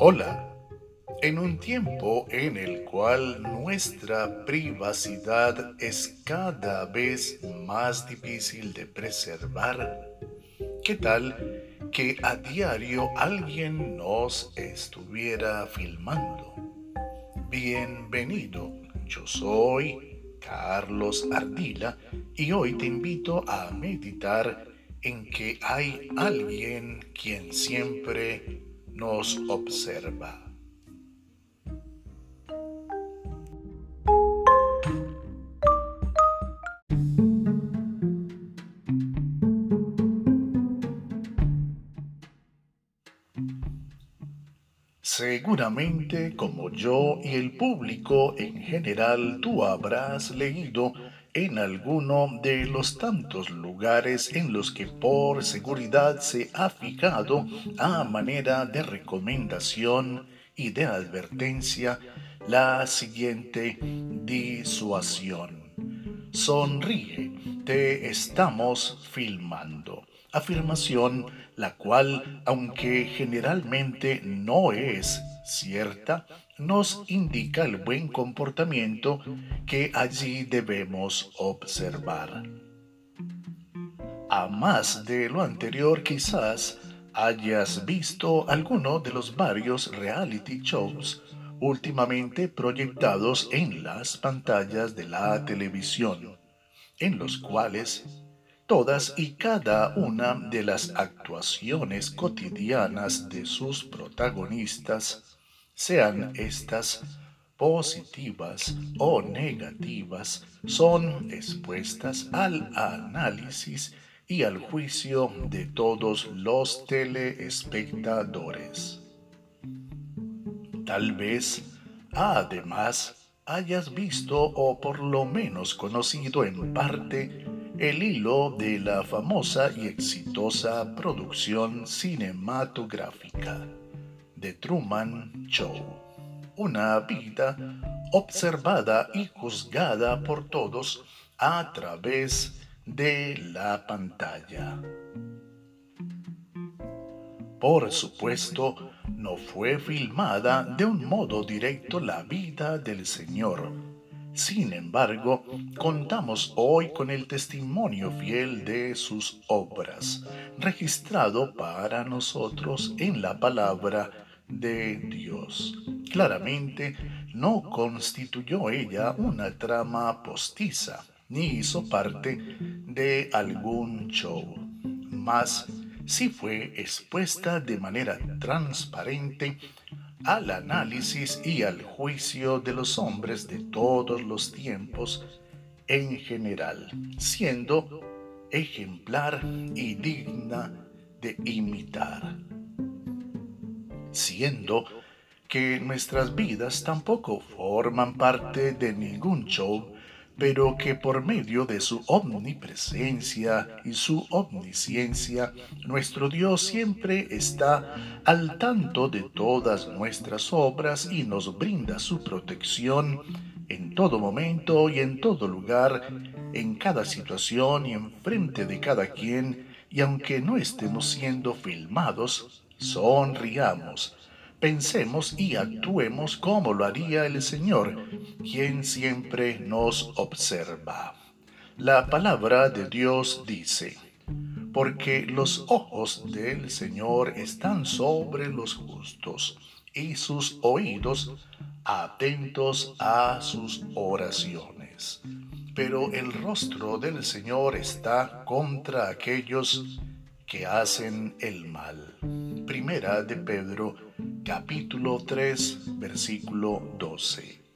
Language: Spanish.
Hola, en un tiempo en el cual nuestra privacidad es cada vez más difícil de preservar, ¿qué tal que a diario alguien nos estuviera filmando? Bienvenido, yo soy Carlos Ardila y hoy te invito a meditar en que hay alguien quien siempre nos observa. Seguramente como yo y el público en general tú habrás leído en alguno de los tantos lugares en los que por seguridad se ha fijado a manera de recomendación y de advertencia la siguiente disuasión. Sonríe, te estamos filmando. Afirmación la cual, aunque generalmente no es cierta, nos indica el buen comportamiento que allí debemos observar. A más de lo anterior quizás hayas visto alguno de los varios reality shows últimamente proyectados en las pantallas de la televisión, en los cuales todas y cada una de las actuaciones cotidianas de sus protagonistas sean estas positivas o negativas, son expuestas al análisis y al juicio de todos los teleespectadores. Tal vez, además, hayas visto o por lo menos conocido en parte el hilo de la famosa y exitosa producción cinematográfica The Truman Show. Una vida observada y juzgada por todos a través de la pantalla. Por supuesto, no fue filmada de un modo directo la vida del Señor. Sin embargo, contamos hoy con el testimonio fiel de sus obras, registrado para nosotros en la palabra de Dios. Claramente no constituyó ella una trama postiza, ni hizo parte de algún show. Mas sí fue expuesta de manera transparente al análisis y al juicio de los hombres de todos los tiempos en general, siendo ejemplar y digna de imitar. Siendo que nuestras vidas tampoco forman parte de ningún show, pero que por medio de su omnipresencia y su omnisciencia, nuestro Dios siempre está al tanto de todas nuestras obras y nos brinda su protección en todo momento y en todo lugar, en cada situación y en frente de cada quien, y aunque no estemos siendo filmados, sonriamos, pensemos y actuemos como lo haría el Señor, quien siempre nos observa. La palabra de Dios dice, porque los ojos del Señor están sobre los justos y sus oídos atentos a sus oraciones. Pero el rostro del Señor está contra aquellos que hacen el mal. Primera de Pedro capítulo 3 versículo 12.